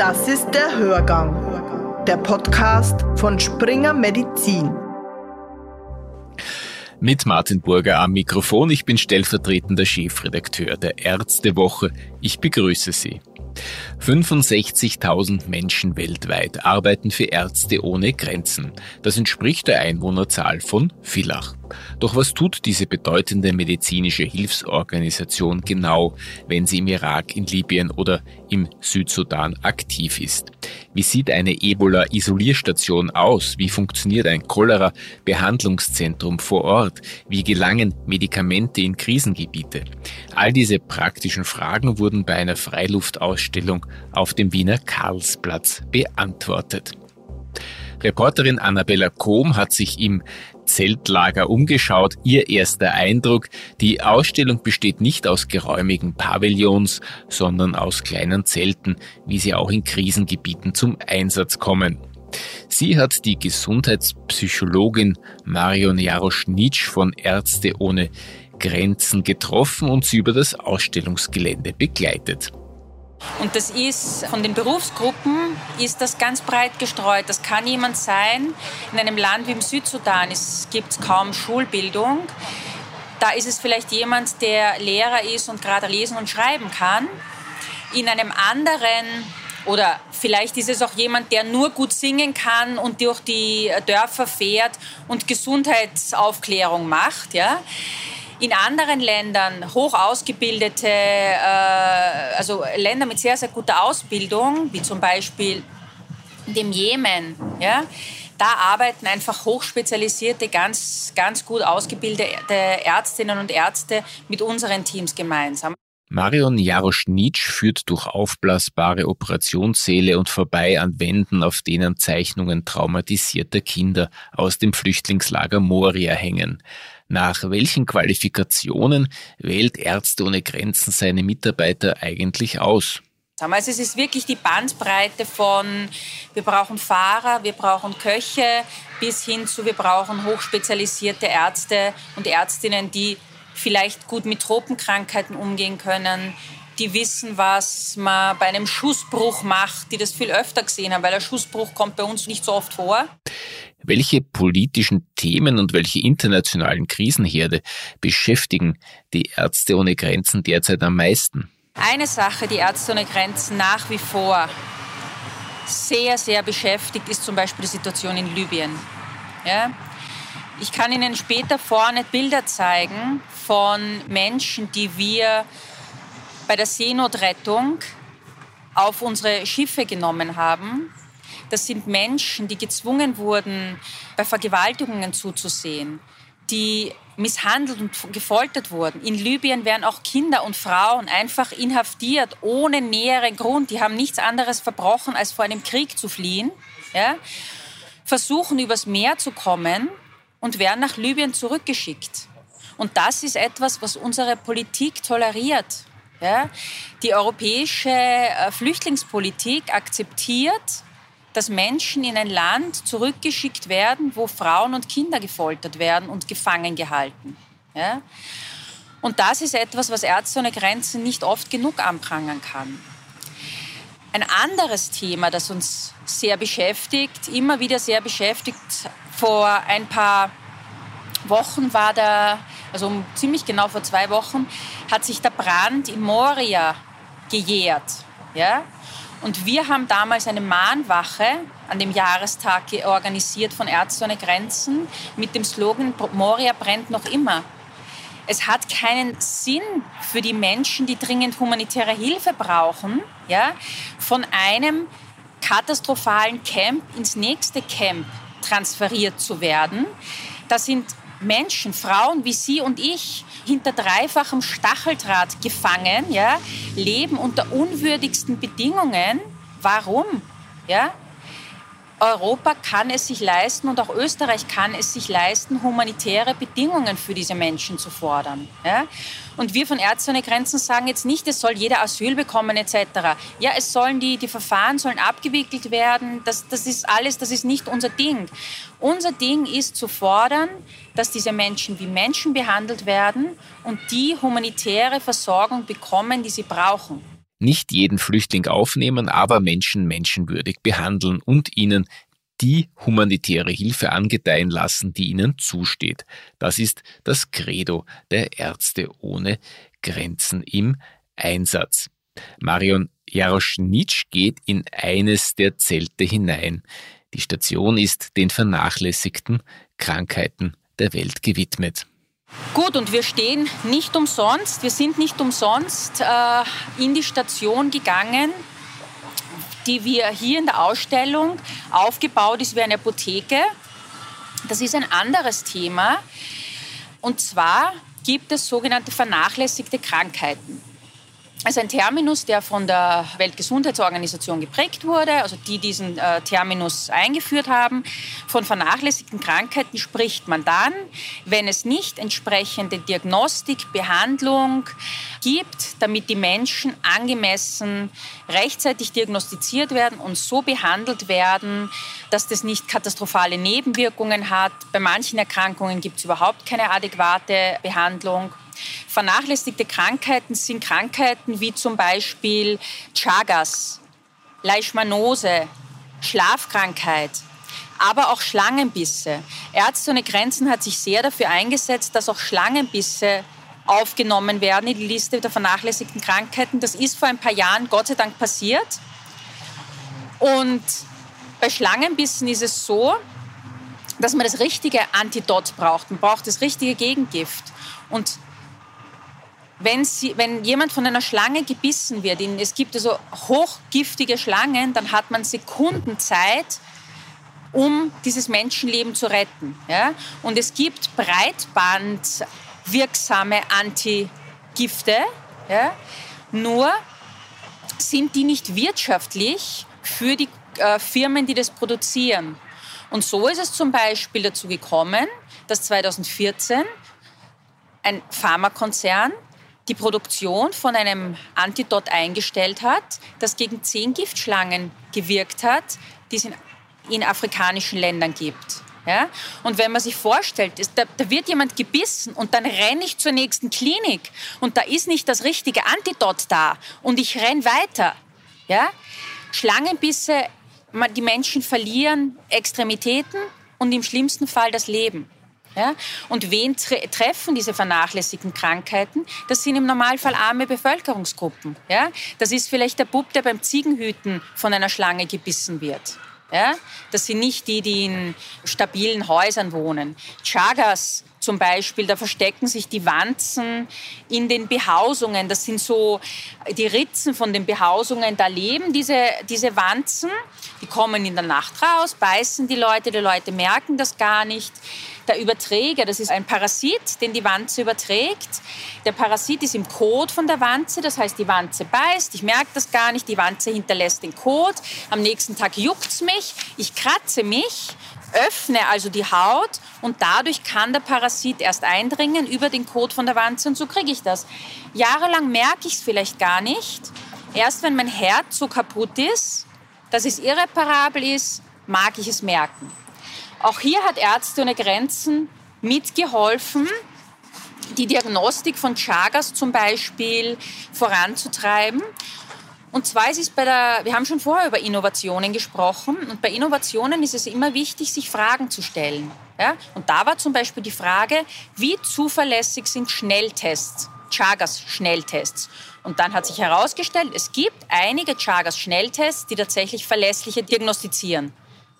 Das ist der Hörgang, der Podcast von Springer Medizin. Mit Martin Burger am Mikrofon. Ich bin stellvertretender Chefredakteur der Ärztewoche. Ich begrüße Sie. 65.000 Menschen weltweit arbeiten für Ärzte ohne Grenzen. Das entspricht der Einwohnerzahl von Villach. Doch was tut diese bedeutende medizinische Hilfsorganisation genau, wenn sie im Irak, in Libyen oder im Südsudan aktiv ist? Wie sieht eine Ebola-Isolierstation aus? Wie funktioniert ein Cholera-Behandlungszentrum vor Ort? Wie gelangen Medikamente in Krisengebiete? All diese praktischen Fragen wurden bei einer Freiluftausstellung auf dem Wiener Karlsplatz beantwortet. Reporterin Annabella Kohm hat sich im Zeltlager umgeschaut. Ihr erster Eindruck, die Ausstellung besteht nicht aus geräumigen Pavillons, sondern aus kleinen Zelten, wie sie auch in Krisengebieten zum Einsatz kommen. Sie hat die Gesundheitspsychologin Marion Jaroschnitsch von Ärzte ohne Grenzen getroffen und sie über das Ausstellungsgelände begleitet. Und das ist von den Berufsgruppen ist das ganz breit gestreut. Das kann jemand sein in einem Land wie im Südsudan. Es gibt kaum Schulbildung. Da ist es vielleicht jemand, der Lehrer ist und gerade lesen und schreiben kann. In einem anderen oder vielleicht ist es auch jemand, der nur gut singen kann und durch die Dörfer fährt und Gesundheitsaufklärung macht. Ja? In anderen Ländern hoch ausgebildete, äh, also Länder mit sehr, sehr guter Ausbildung, wie zum Beispiel dem Jemen, ja, da arbeiten einfach hochspezialisierte, ganz, ganz gut ausgebildete Ärztinnen und Ärzte mit unseren Teams gemeinsam. Marion Jaroschnitsch führt durch aufblasbare Operationssäle und vorbei an Wänden, auf denen Zeichnungen traumatisierter Kinder aus dem Flüchtlingslager Moria hängen. Nach welchen Qualifikationen wählt Ärzte ohne Grenzen seine Mitarbeiter eigentlich aus? Also es ist wirklich die Bandbreite von, wir brauchen Fahrer, wir brauchen Köche, bis hin zu, wir brauchen hochspezialisierte Ärzte und Ärztinnen, die vielleicht gut mit Tropenkrankheiten umgehen können, die wissen, was man bei einem Schussbruch macht, die das viel öfter gesehen haben, weil ein Schussbruch kommt bei uns nicht so oft vor. Welche politischen Themen und welche internationalen Krisenherde beschäftigen die Ärzte ohne Grenzen derzeit am meisten? Eine Sache, die Ärzte ohne Grenzen nach wie vor sehr, sehr beschäftigt, ist zum Beispiel die Situation in Libyen. Ja? Ich kann Ihnen später vorne Bilder zeigen von Menschen, die wir bei der Seenotrettung auf unsere Schiffe genommen haben das sind Menschen, die gezwungen wurden, bei Vergewaltigungen zuzusehen, die misshandelt und gefoltert wurden. In Libyen werden auch Kinder und Frauen einfach inhaftiert, ohne näheren Grund. Die haben nichts anderes verbrochen, als vor einem Krieg zu fliehen. Ja? Versuchen übers Meer zu kommen und werden nach Libyen zurückgeschickt. Und das ist etwas, was unsere Politik toleriert. Ja? Die europäische äh, Flüchtlingspolitik akzeptiert, dass Menschen in ein Land zurückgeschickt werden, wo Frauen und Kinder gefoltert werden und gefangen gehalten. Ja? Und das ist etwas, was Ärzte ohne Grenzen nicht oft genug anprangern kann. Ein anderes Thema, das uns sehr beschäftigt, immer wieder sehr beschäftigt, vor ein paar Wochen war da, also ziemlich genau vor zwei Wochen, hat sich der Brand in Moria gejährt. Ja? Und wir haben damals eine Mahnwache an dem Jahrestag organisiert von Ärzte ohne Grenzen mit dem Slogan Moria brennt noch immer. Es hat keinen Sinn für die Menschen, die dringend humanitäre Hilfe brauchen, ja, von einem katastrophalen Camp ins nächste Camp transferiert zu werden. Da sind Menschen, Frauen wie Sie und ich, hinter dreifachem Stacheldraht gefangen, ja, leben unter unwürdigsten Bedingungen. Warum? Ja? Europa kann es sich leisten und auch Österreich kann es sich leisten, humanitäre Bedingungen für diese Menschen zu fordern. Ja? Und wir von Ärzte ohne Grenzen sagen jetzt nicht, es soll jeder Asyl bekommen etc. Ja, es sollen die, die Verfahren sollen abgewickelt werden. Das, das ist alles, das ist nicht unser Ding. Unser Ding ist zu fordern, dass diese Menschen wie Menschen behandelt werden und die humanitäre Versorgung bekommen, die sie brauchen. Nicht jeden Flüchtling aufnehmen, aber Menschen menschenwürdig behandeln und ihnen die humanitäre Hilfe angedeihen lassen, die ihnen zusteht. Das ist das Credo der Ärzte ohne Grenzen im Einsatz. Marion Jaroschnitsch geht in eines der Zelte hinein. Die Station ist den vernachlässigten Krankheiten der Welt gewidmet. Gut, und wir stehen nicht umsonst, wir sind nicht umsonst äh, in die Station gegangen, die wir hier in der Ausstellung aufgebaut ist wie eine Apotheke. Das ist ein anderes Thema. Und zwar gibt es sogenannte vernachlässigte Krankheiten also ein Terminus, der von der Weltgesundheitsorganisation geprägt wurde, also die diesen äh, Terminus eingeführt haben. Von vernachlässigten Krankheiten spricht man dann, wenn es nicht entsprechende Diagnostik, Behandlung gibt, damit die Menschen angemessen rechtzeitig diagnostiziert werden und so behandelt werden, dass das nicht katastrophale Nebenwirkungen hat. Bei manchen Erkrankungen gibt es überhaupt keine adäquate Behandlung. Vernachlässigte Krankheiten sind Krankheiten wie zum Beispiel Chagas, Leishmanose, Schlafkrankheit, aber auch Schlangenbisse. Ärzte ohne Grenzen hat sich sehr dafür eingesetzt, dass auch Schlangenbisse aufgenommen werden in die Liste der vernachlässigten Krankheiten. Das ist vor ein paar Jahren Gott sei Dank passiert. Und bei Schlangenbissen ist es so, dass man das richtige Antidot braucht. Man braucht das richtige Gegengift. Und wenn, sie, wenn jemand von einer Schlange gebissen wird, es gibt also hochgiftige Schlangen, dann hat man Sekunden Zeit, um dieses Menschenleben zu retten. Ja? Und es gibt breitbandwirksame Antigifte, ja? nur sind die nicht wirtschaftlich für die äh, Firmen, die das produzieren. Und so ist es zum Beispiel dazu gekommen, dass 2014 ein Pharmakonzern die Produktion von einem Antidot eingestellt hat, das gegen zehn Giftschlangen gewirkt hat, die es in, in afrikanischen Ländern gibt. Ja? Und wenn man sich vorstellt, ist, da, da, wird jemand gebissen und dann renne ich zur nächsten Klinik und da ist nicht das richtige Antidot da und ich renne weiter. Ja? Schlangenbisse, die Menschen verlieren Extremitäten und im schlimmsten Fall das Leben. Ja? Und wen tre treffen diese vernachlässigten Krankheiten? Das sind im Normalfall arme Bevölkerungsgruppen. Ja? Das ist vielleicht der Bub, der beim Ziegenhüten von einer Schlange gebissen wird. Ja? Das sind nicht die, die in stabilen Häusern wohnen. Chagas zum Beispiel, da verstecken sich die Wanzen in den Behausungen. Das sind so die Ritzen von den Behausungen. Da leben diese, diese Wanzen. Die kommen in der Nacht raus, beißen die Leute. Die Leute merken das gar nicht. Der Überträger, das ist ein Parasit, den die Wanze überträgt. Der Parasit ist im Kot von der Wanze, das heißt, die Wanze beißt, ich merke das gar nicht, die Wanze hinterlässt den Kot. Am nächsten Tag juckt es mich, ich kratze mich, öffne also die Haut und dadurch kann der Parasit erst eindringen über den Kot von der Wanze und so kriege ich das. Jahrelang merke ich es vielleicht gar nicht. Erst wenn mein Herz so kaputt ist, dass es irreparabel ist, mag ich es merken. Auch hier hat Ärzte ohne Grenzen mitgeholfen, die Diagnostik von Chagas zum Beispiel voranzutreiben. Und zwar ist es bei der, wir haben schon vorher über Innovationen gesprochen und bei Innovationen ist es immer wichtig, sich Fragen zu stellen. Ja? Und da war zum Beispiel die Frage, wie zuverlässig sind Schnelltests, Chagas-Schnelltests. Und dann hat sich herausgestellt, es gibt einige Chagas-Schnelltests, die tatsächlich verlässliche diagnostizieren.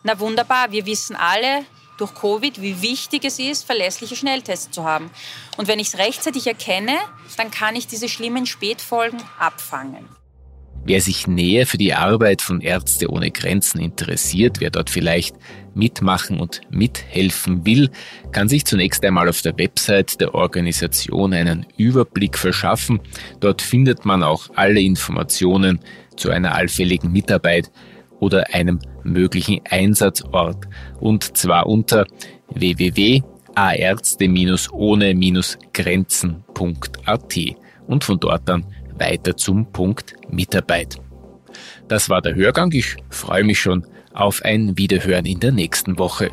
Na wunderbar, wir wissen alle durch Covid, wie wichtig es ist, verlässliche Schnelltests zu haben. Und wenn ich es rechtzeitig erkenne, dann kann ich diese schlimmen Spätfolgen abfangen. Wer sich näher für die Arbeit von Ärzte ohne Grenzen interessiert, wer dort vielleicht mitmachen und mithelfen will, kann sich zunächst einmal auf der Website der Organisation einen Überblick verschaffen. Dort findet man auch alle Informationen zu einer allfälligen Mitarbeit oder einem möglichen Einsatzort und zwar unter www.aärzte-ohne-grenzen.at und von dort dann weiter zum Punkt Mitarbeit. Das war der Hörgang. Ich freue mich schon auf ein Wiederhören in der nächsten Woche.